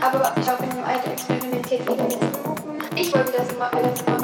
aber ich habe in meinem Alter experimentiert wegen den gucken. Ich wollte das immer alles machen.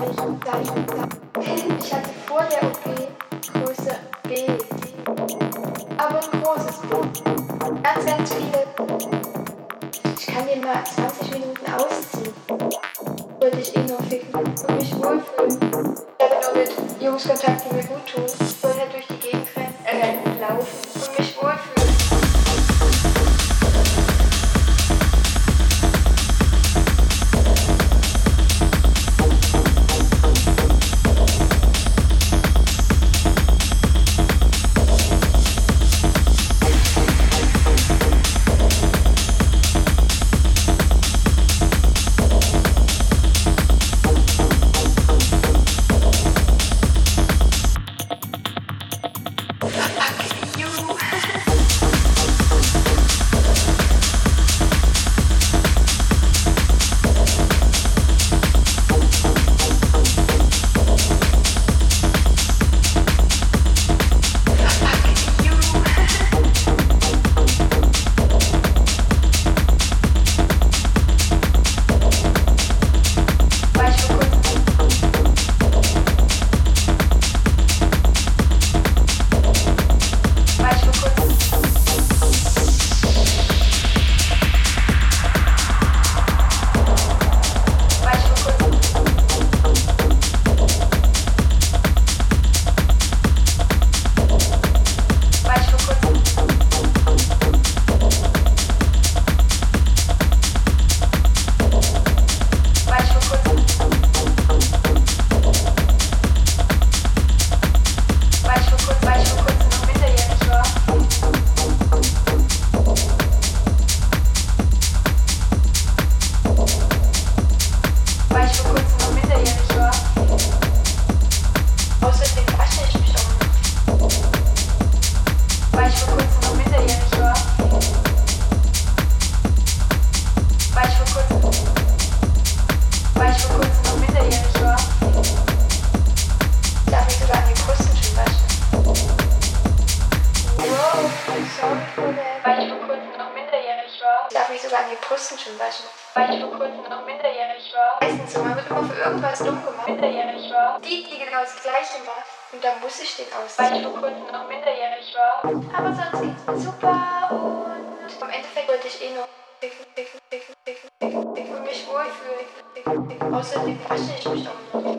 Başlayışmış tamam.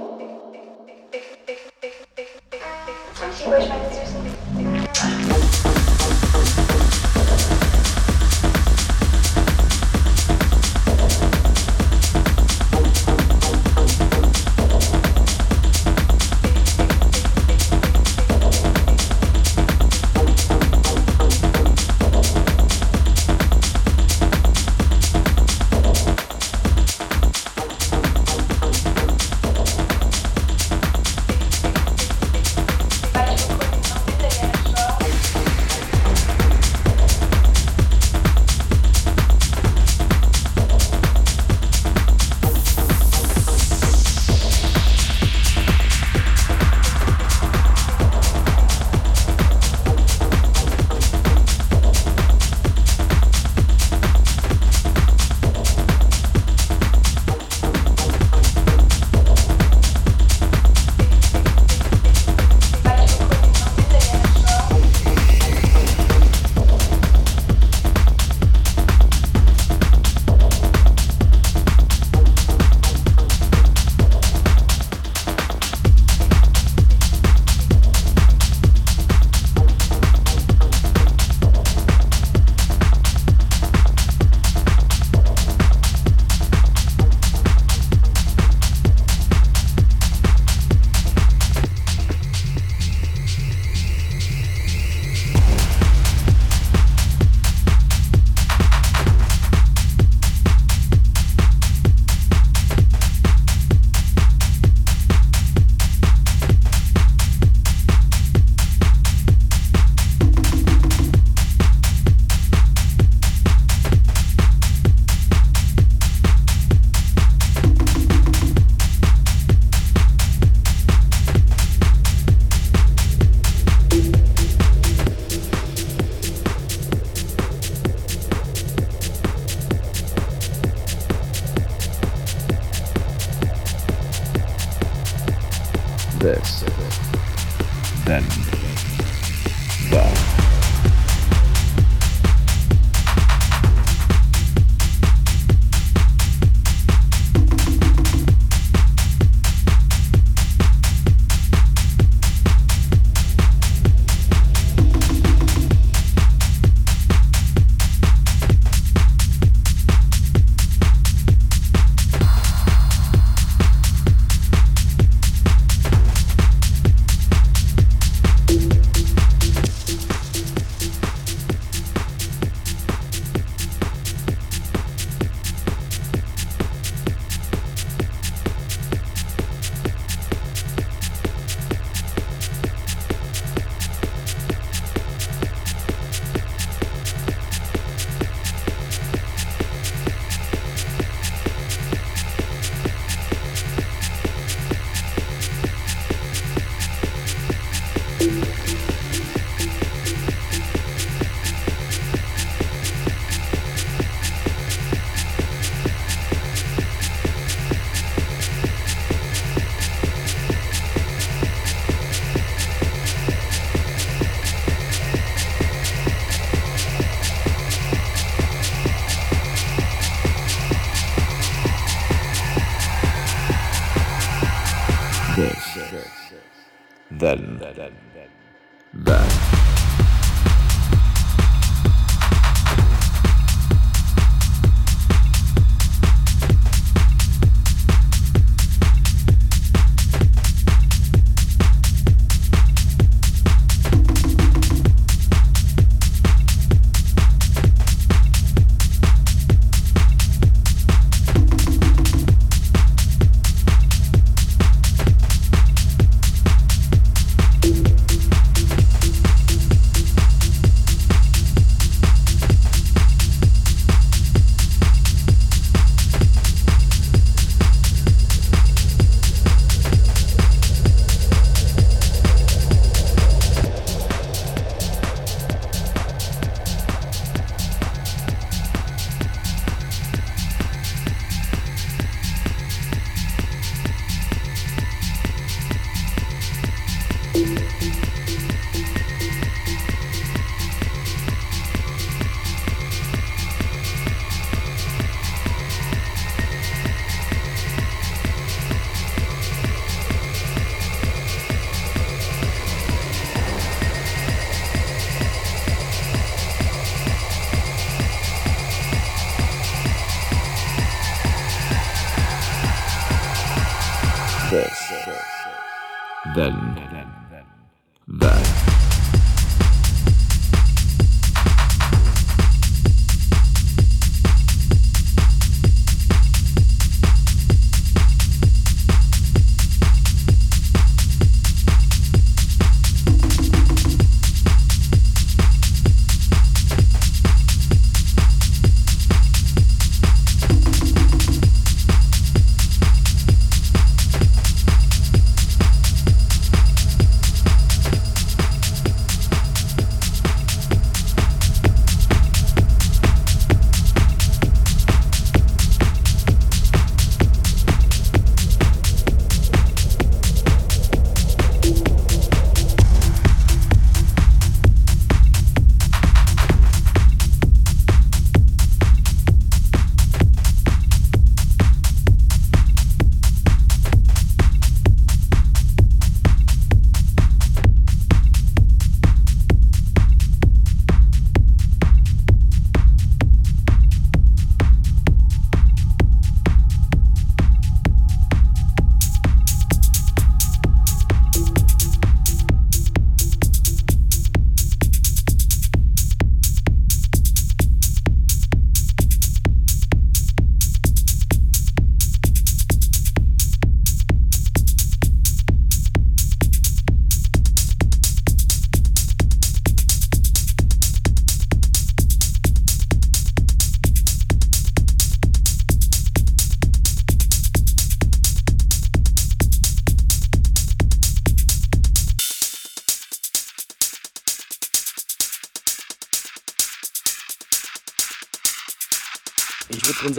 Başlayışmış tamam.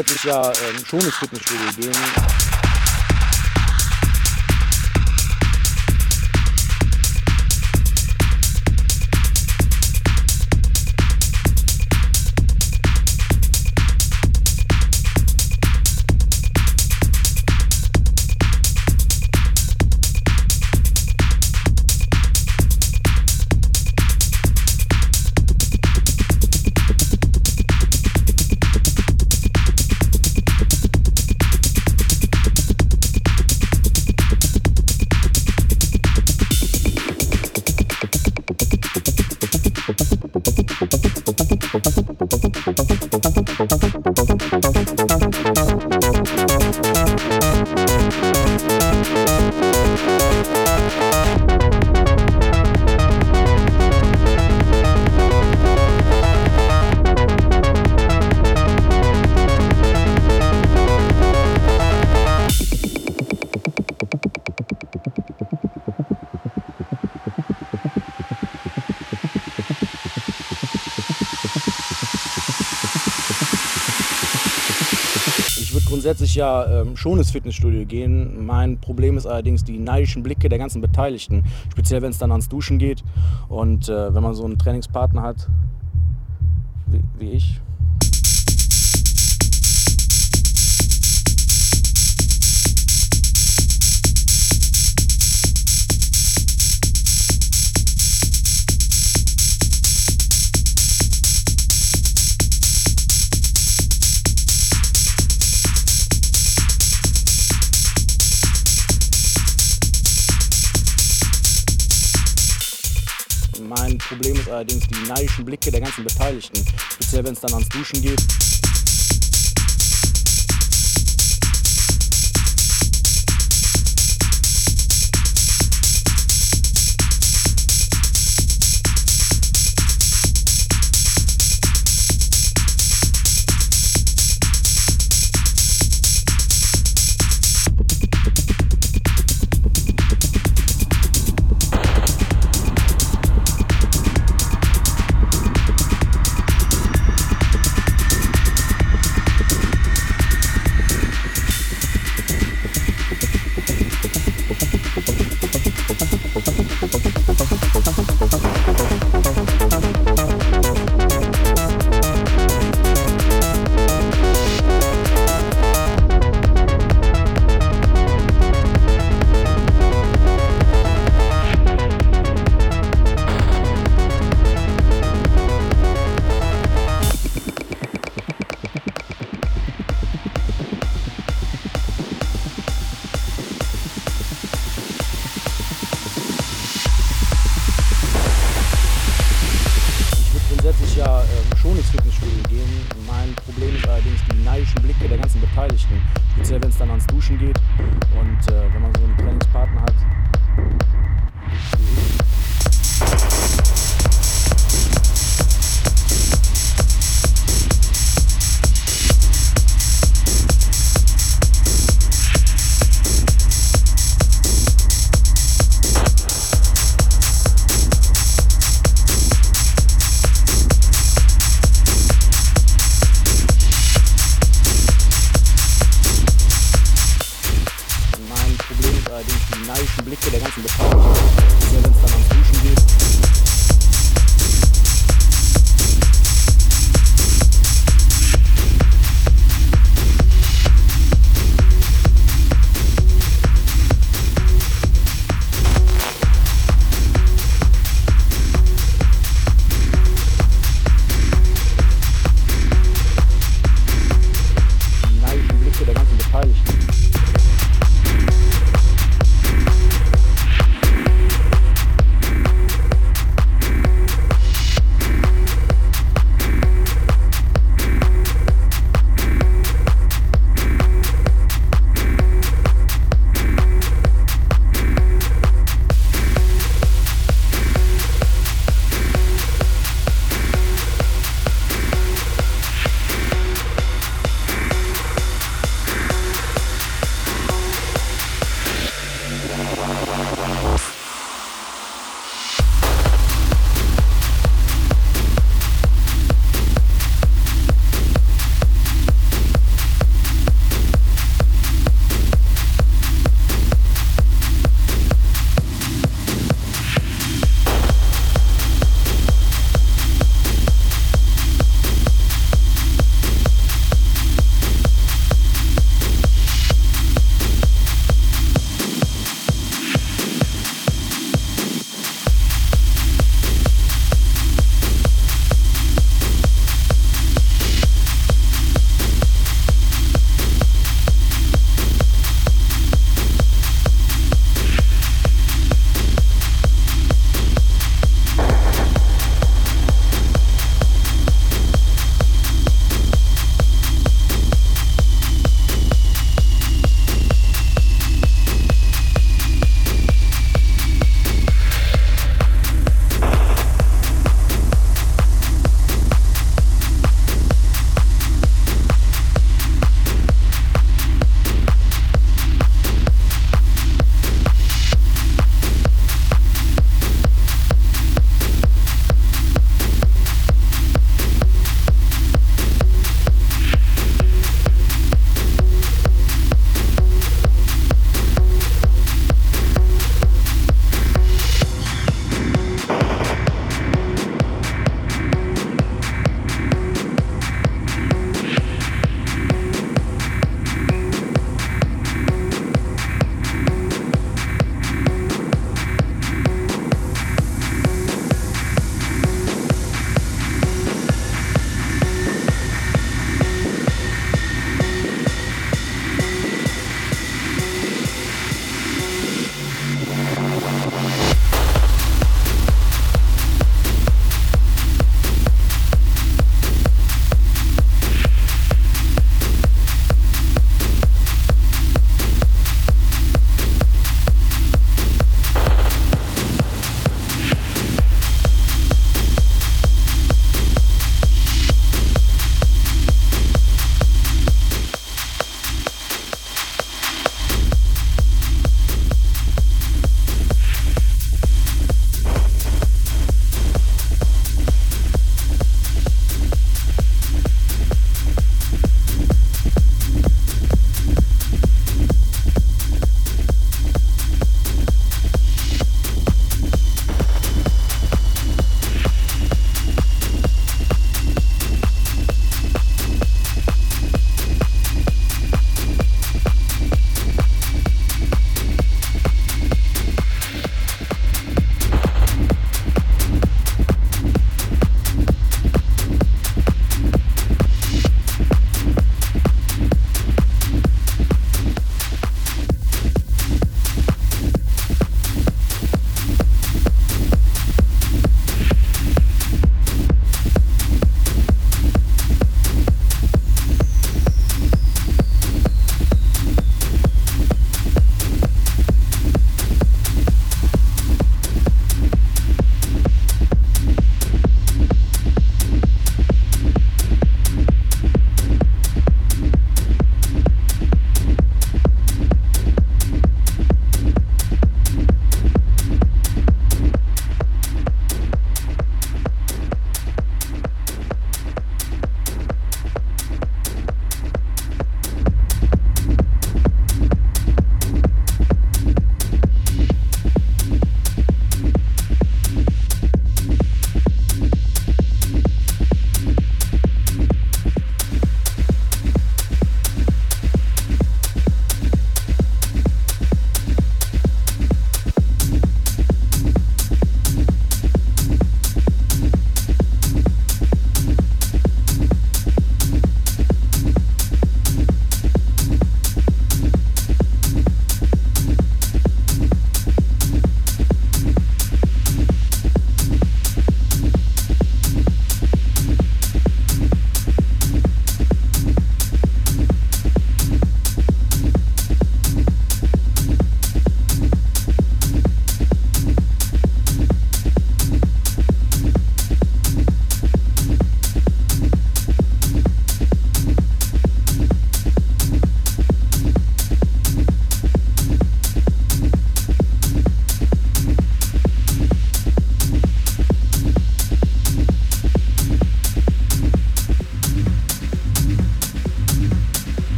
Grundsätzlich ja ähm, schon ins Fitnessstudio gehen. Grundsätzlich ja ähm, schon ins Fitnessstudio gehen. Mein Problem ist allerdings die neidischen Blicke der ganzen Beteiligten, speziell wenn es dann ans Duschen geht und äh, wenn man so einen Trainingspartner hat wie, wie ich. Problem ist allerdings die neidischen Blicke der ganzen Beteiligten, speziell wenn es dann ans Duschen geht.